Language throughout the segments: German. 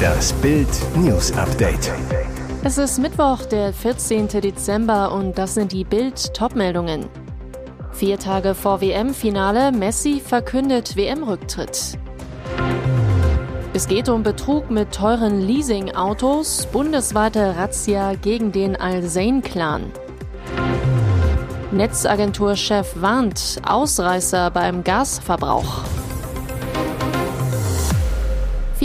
Das Bild News Update. Es ist Mittwoch, der 14. Dezember und das sind die Bild Topmeldungen. Vier Tage vor WM-Finale, Messi verkündet WM-Rücktritt. Es geht um Betrug mit teuren Leasing-Autos, bundesweite Razzia gegen den Al-Zain-Clan. Netzagenturchef warnt Ausreißer beim Gasverbrauch.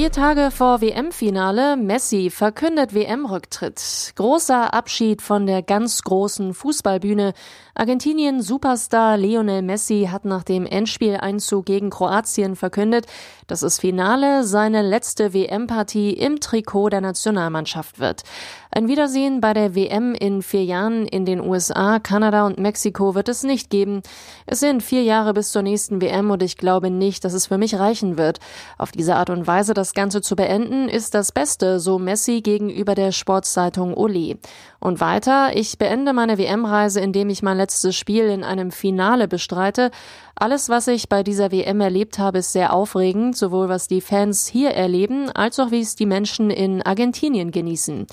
Vier Tage vor WM-Finale, Messi verkündet WM-Rücktritt. Großer Abschied von der ganz großen Fußballbühne. Argentinien-Superstar Lionel Messi hat nach dem Endspieleinzug gegen Kroatien verkündet, dass das Finale seine letzte WM-Partie im Trikot der Nationalmannschaft wird. Ein Wiedersehen bei der WM in vier Jahren in den USA, Kanada und Mexiko wird es nicht geben. Es sind vier Jahre bis zur nächsten WM und ich glaube nicht, dass es für mich reichen wird. Auf diese Art und Weise das Ganze zu beenden, ist das Beste, so Messi gegenüber der Sportzeitung Oli. Und weiter, ich beende meine WM-Reise, indem ich mein letztes Spiel in einem Finale bestreite. Alles, was ich bei dieser WM erlebt habe, ist sehr aufregend, sowohl was die Fans hier erleben, als auch wie es die Menschen in Argentinien genießen.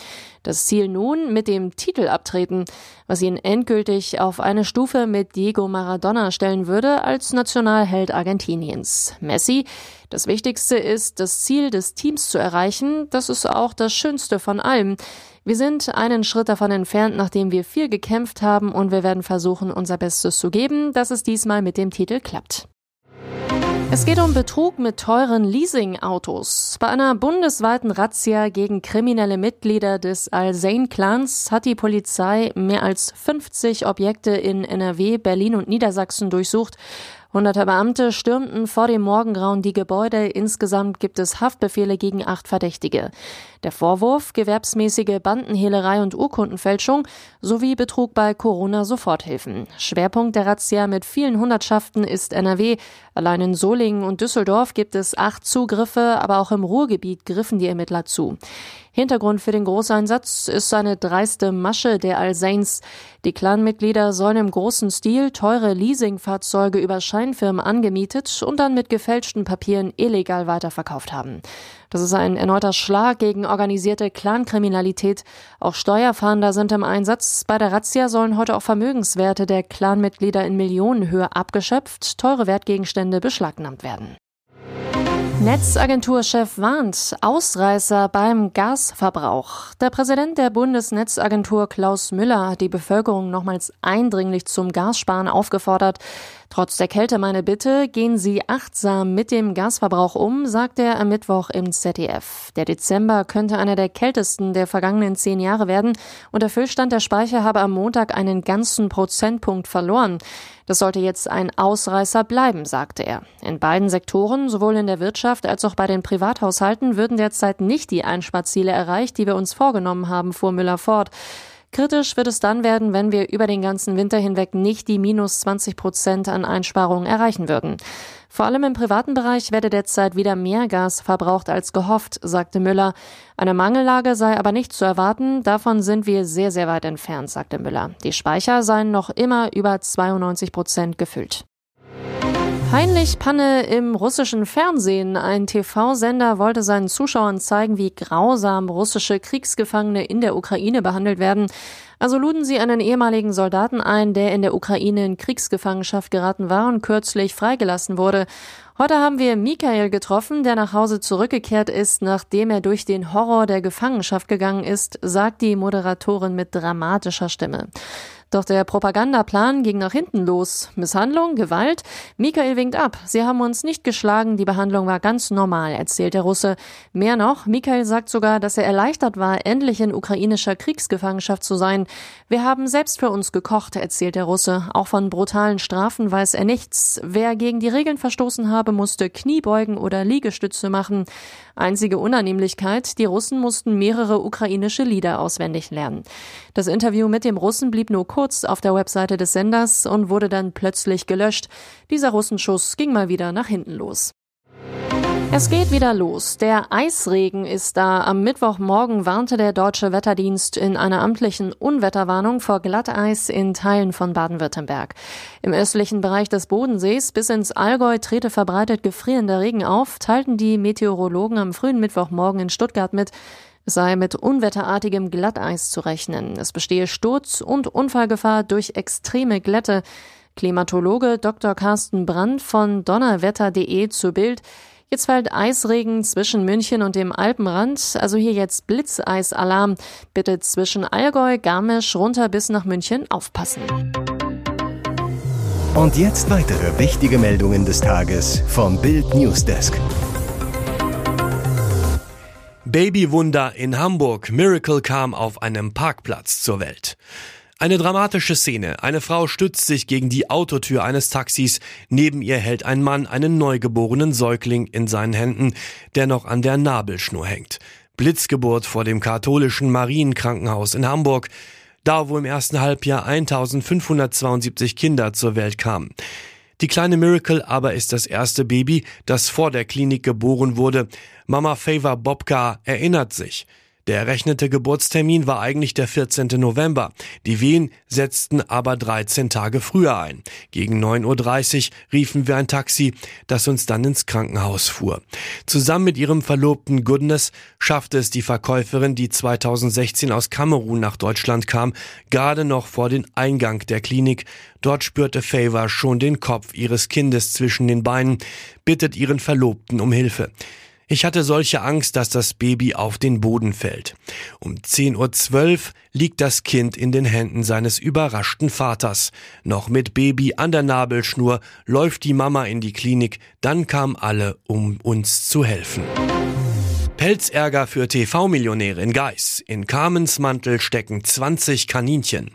Das Ziel nun mit dem Titel abtreten, was ihn endgültig auf eine Stufe mit Diego Maradona stellen würde als Nationalheld Argentiniens. Messi, das Wichtigste ist, das Ziel des Teams zu erreichen. Das ist auch das Schönste von allem. Wir sind einen Schritt davon entfernt, nachdem wir viel gekämpft haben und wir werden versuchen, unser Bestes zu geben, dass es diesmal mit dem Titel klappt. Es geht um Betrug mit teuren Leasing-Autos. Bei einer bundesweiten Razzia gegen kriminelle Mitglieder des Al-Zain-Clans hat die Polizei mehr als 50 Objekte in NRW, Berlin und Niedersachsen durchsucht. Hunderte Beamte stürmten vor dem Morgengrauen die Gebäude. Insgesamt gibt es Haftbefehle gegen acht Verdächtige. Der Vorwurf gewerbsmäßige Bandenhehlerei und Urkundenfälschung sowie Betrug bei Corona-Soforthilfen. Schwerpunkt der Razzia mit vielen Hundertschaften ist NRW. Allein in Solingen und Düsseldorf gibt es acht Zugriffe, aber auch im Ruhrgebiet griffen die Ermittler zu. Hintergrund für den Großeinsatz ist eine dreiste Masche der Al-Sains. Die Clanmitglieder sollen im großen Stil teure Leasingfahrzeuge über Scheinfirmen angemietet und dann mit gefälschten Papieren illegal weiterverkauft haben. Das ist ein erneuter Schlag gegen organisierte Clankriminalität. Auch Steuerfahnder sind im Einsatz. Bei der Razzia sollen heute auch Vermögenswerte der Clanmitglieder in Millionenhöhe abgeschöpft, teure Wertgegenstände beschlagnahmt werden. Netzagenturchef warnt Ausreißer beim Gasverbrauch. Der Präsident der Bundesnetzagentur Klaus Müller hat die Bevölkerung nochmals eindringlich zum Gassparen aufgefordert. Trotz der Kälte meine Bitte, gehen Sie achtsam mit dem Gasverbrauch um, sagt er am Mittwoch im ZDF. Der Dezember könnte einer der kältesten der vergangenen zehn Jahre werden und der Füllstand der Speicher habe am Montag einen ganzen Prozentpunkt verloren. Das sollte jetzt ein Ausreißer bleiben, sagte er. In beiden Sektoren, sowohl in der Wirtschaft als auch bei den Privathaushalten, würden derzeit nicht die Einsparziele erreicht, die wir uns vorgenommen haben, fuhr Müller fort. Kritisch wird es dann werden, wenn wir über den ganzen Winter hinweg nicht die minus 20 Prozent an Einsparungen erreichen würden. Vor allem im privaten Bereich werde derzeit wieder mehr Gas verbraucht als gehofft, sagte Müller. Eine Mangellage sei aber nicht zu erwarten. Davon sind wir sehr, sehr weit entfernt, sagte Müller. Die Speicher seien noch immer über 92 Prozent gefüllt. Peinlich Panne im russischen Fernsehen. Ein TV-Sender wollte seinen Zuschauern zeigen, wie grausam russische Kriegsgefangene in der Ukraine behandelt werden. Also luden sie einen ehemaligen Soldaten ein, der in der Ukraine in Kriegsgefangenschaft geraten war und kürzlich freigelassen wurde. Heute haben wir Michael getroffen, der nach Hause zurückgekehrt ist, nachdem er durch den Horror der Gefangenschaft gegangen ist, sagt die Moderatorin mit dramatischer Stimme. Doch der Propagandaplan ging nach hinten los. Misshandlung, Gewalt. Michael winkt ab. Sie haben uns nicht geschlagen, die Behandlung war ganz normal, erzählt der Russe. Mehr noch, Michael sagt sogar, dass er erleichtert war, endlich in ukrainischer Kriegsgefangenschaft zu sein. Wir haben selbst für uns gekocht, erzählt der Russe. Auch von brutalen Strafen weiß er nichts. Wer gegen die Regeln verstoßen habe, musste Kniebeugen oder Liegestütze machen. Einzige Unannehmlichkeit, die Russen mussten mehrere ukrainische Lieder auswendig lernen. Das Interview mit dem Russen blieb nur kurz auf der Webseite des Senders und wurde dann plötzlich gelöscht. Dieser Russenschuss ging mal wieder nach hinten los. Es geht wieder los. Der Eisregen ist da. Am Mittwochmorgen warnte der deutsche Wetterdienst in einer amtlichen Unwetterwarnung vor Glatteis in Teilen von Baden-Württemberg. Im östlichen Bereich des Bodensees bis ins Allgäu trete verbreitet gefrierender Regen auf, teilten die Meteorologen am frühen Mittwochmorgen in Stuttgart mit. Es sei mit unwetterartigem Glatteis zu rechnen. Es bestehe Sturz- und Unfallgefahr durch extreme Glätte. Klimatologe Dr. Carsten Brandt von donnerwetter.de zu Bild. Jetzt fällt Eisregen zwischen München und dem Alpenrand, also hier jetzt Blitzeisalarm. Bitte zwischen Allgäu, Garmisch runter bis nach München aufpassen. Und jetzt weitere wichtige Meldungen des Tages vom Bild Newsdesk. Babywunder in Hamburg. Miracle kam auf einem Parkplatz zur Welt. Eine dramatische Szene. Eine Frau stützt sich gegen die Autotür eines Taxis. Neben ihr hält ein Mann einen neugeborenen Säugling in seinen Händen, der noch an der Nabelschnur hängt. Blitzgeburt vor dem katholischen Marienkrankenhaus in Hamburg, da wo im ersten Halbjahr 1572 Kinder zur Welt kamen. Die kleine Miracle aber ist das erste Baby, das vor der Klinik geboren wurde. Mama Favor Bobka erinnert sich. Der errechnete Geburtstermin war eigentlich der 14. November. Die Wehen setzten aber 13 Tage früher ein. Gegen 9.30 Uhr riefen wir ein Taxi, das uns dann ins Krankenhaus fuhr. Zusammen mit ihrem Verlobten Goodness schaffte es die Verkäuferin, die 2016 aus Kamerun nach Deutschland kam, gerade noch vor den Eingang der Klinik. Dort spürte Favor schon den Kopf ihres Kindes zwischen den Beinen, bittet ihren Verlobten um Hilfe. Ich hatte solche Angst, dass das Baby auf den Boden fällt. Um 10.12 Uhr liegt das Kind in den Händen seines überraschten Vaters. Noch mit Baby an der Nabelschnur läuft die Mama in die Klinik, dann kamen alle, um uns zu helfen. Pelzärger für TV-Millionäre in Geis. In Carmens Mantel stecken 20 Kaninchen.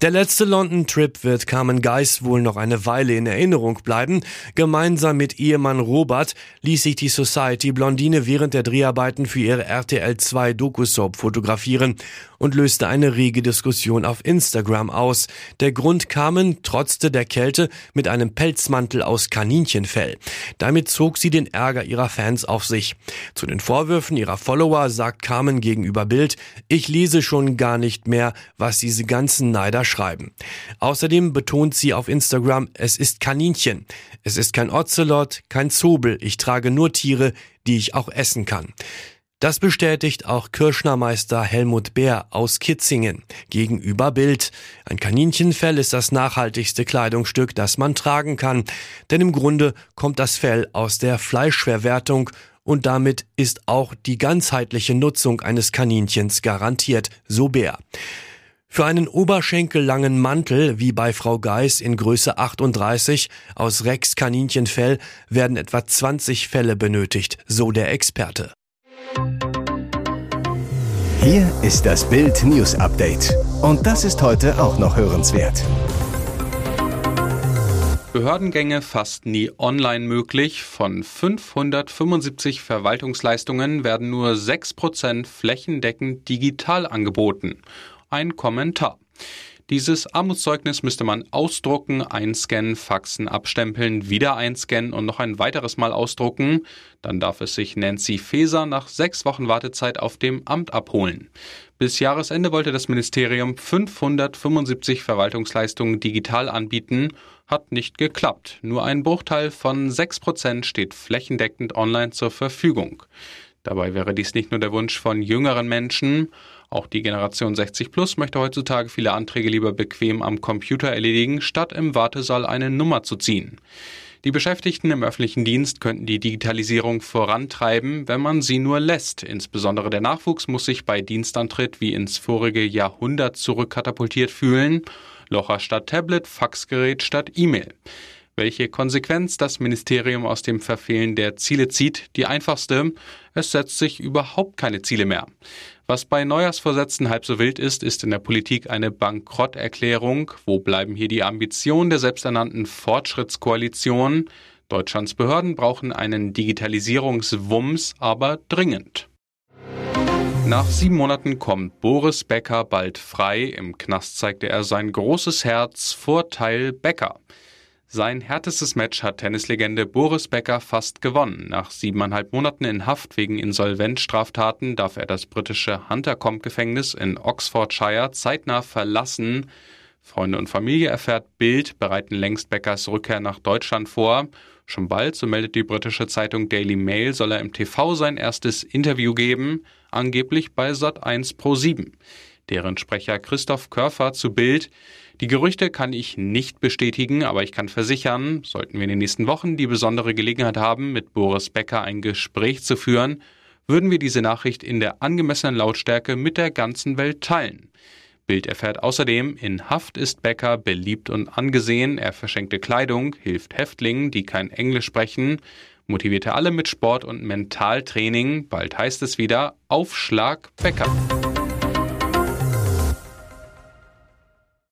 Der letzte London-Trip wird Carmen Geis wohl noch eine Weile in Erinnerung bleiben. Gemeinsam mit Ehemann Robert ließ sich die Society Blondine während der Dreharbeiten für ihre RTL 2 Doku-Soap fotografieren und löste eine rege Diskussion auf Instagram aus. Der Grund Carmen trotzte der Kälte mit einem Pelzmantel aus Kaninchenfell. Damit zog sie den Ärger ihrer Fans auf sich. Zu den Vorwürfen Vorwürfen ihrer Follower sagt Carmen gegenüber Bild, ich lese schon gar nicht mehr, was diese ganzen Neider schreiben. Außerdem betont sie auf Instagram, es ist Kaninchen. Es ist kein Ocelot, kein Zobel. Ich trage nur Tiere, die ich auch essen kann. Das bestätigt auch Kirschnermeister Helmut Bär aus Kitzingen gegenüber Bild. Ein Kaninchenfell ist das nachhaltigste Kleidungsstück, das man tragen kann, denn im Grunde kommt das Fell aus der Fleischverwertung und damit ist auch die ganzheitliche Nutzung eines Kaninchens garantiert, so Bär. Für einen oberschenkellangen Mantel, wie bei Frau Geis in Größe 38 aus Rex Kaninchenfell, werden etwa 20 Fälle benötigt, so der Experte. Hier ist das Bild News Update. Und das ist heute auch noch hörenswert. Behördengänge fast nie online möglich. Von 575 Verwaltungsleistungen werden nur 6% flächendeckend digital angeboten. Ein Kommentar. Dieses Armutszeugnis müsste man ausdrucken, einscannen, faxen, abstempeln, wieder einscannen und noch ein weiteres Mal ausdrucken. Dann darf es sich Nancy Faeser nach sechs Wochen Wartezeit auf dem Amt abholen. Bis Jahresende wollte das Ministerium 575 Verwaltungsleistungen digital anbieten, hat nicht geklappt. Nur ein Bruchteil von 6 Prozent steht flächendeckend online zur Verfügung. Dabei wäre dies nicht nur der Wunsch von jüngeren Menschen, auch die Generation 60 Plus möchte heutzutage viele Anträge lieber bequem am Computer erledigen, statt im Wartesaal eine Nummer zu ziehen. Die Beschäftigten im öffentlichen Dienst könnten die Digitalisierung vorantreiben, wenn man sie nur lässt. Insbesondere der Nachwuchs muss sich bei Dienstantritt wie ins vorige Jahrhundert zurückkatapultiert fühlen. Locher statt Tablet, Faxgerät statt E-Mail. Welche Konsequenz das Ministerium aus dem Verfehlen der Ziele zieht, die einfachste, es setzt sich überhaupt keine Ziele mehr. Was bei Neujahrsvorsätzen halb so wild ist, ist in der Politik eine Bankrotterklärung. Wo bleiben hier die Ambitionen der selbsternannten Fortschrittskoalition? Deutschlands Behörden brauchen einen Digitalisierungswumms, aber dringend. Nach sieben Monaten kommt Boris Becker bald frei. Im Knast zeigte er sein großes Herz. Vorteil Becker. Sein härtestes Match hat Tennislegende Boris Becker fast gewonnen. Nach siebeneinhalb Monaten in Haft wegen Insolvenzstraftaten darf er das britische Huntercombe-Gefängnis in Oxfordshire zeitnah verlassen. Freunde und Familie erfährt Bild bereiten längst Beckers Rückkehr nach Deutschland vor. Schon bald, so meldet die britische Zeitung Daily Mail, soll er im TV sein erstes Interview geben, angeblich bei Sat1 Pro 7. Deren Sprecher Christoph Körfer zu Bild die Gerüchte kann ich nicht bestätigen, aber ich kann versichern, sollten wir in den nächsten Wochen die besondere Gelegenheit haben, mit Boris Becker ein Gespräch zu führen, würden wir diese Nachricht in der angemessenen Lautstärke mit der ganzen Welt teilen. Bild erfährt außerdem, in Haft ist Becker beliebt und angesehen, er verschenkte Kleidung, hilft Häftlingen, die kein Englisch sprechen, motivierte alle mit Sport und Mentaltraining, bald heißt es wieder Aufschlag Becker.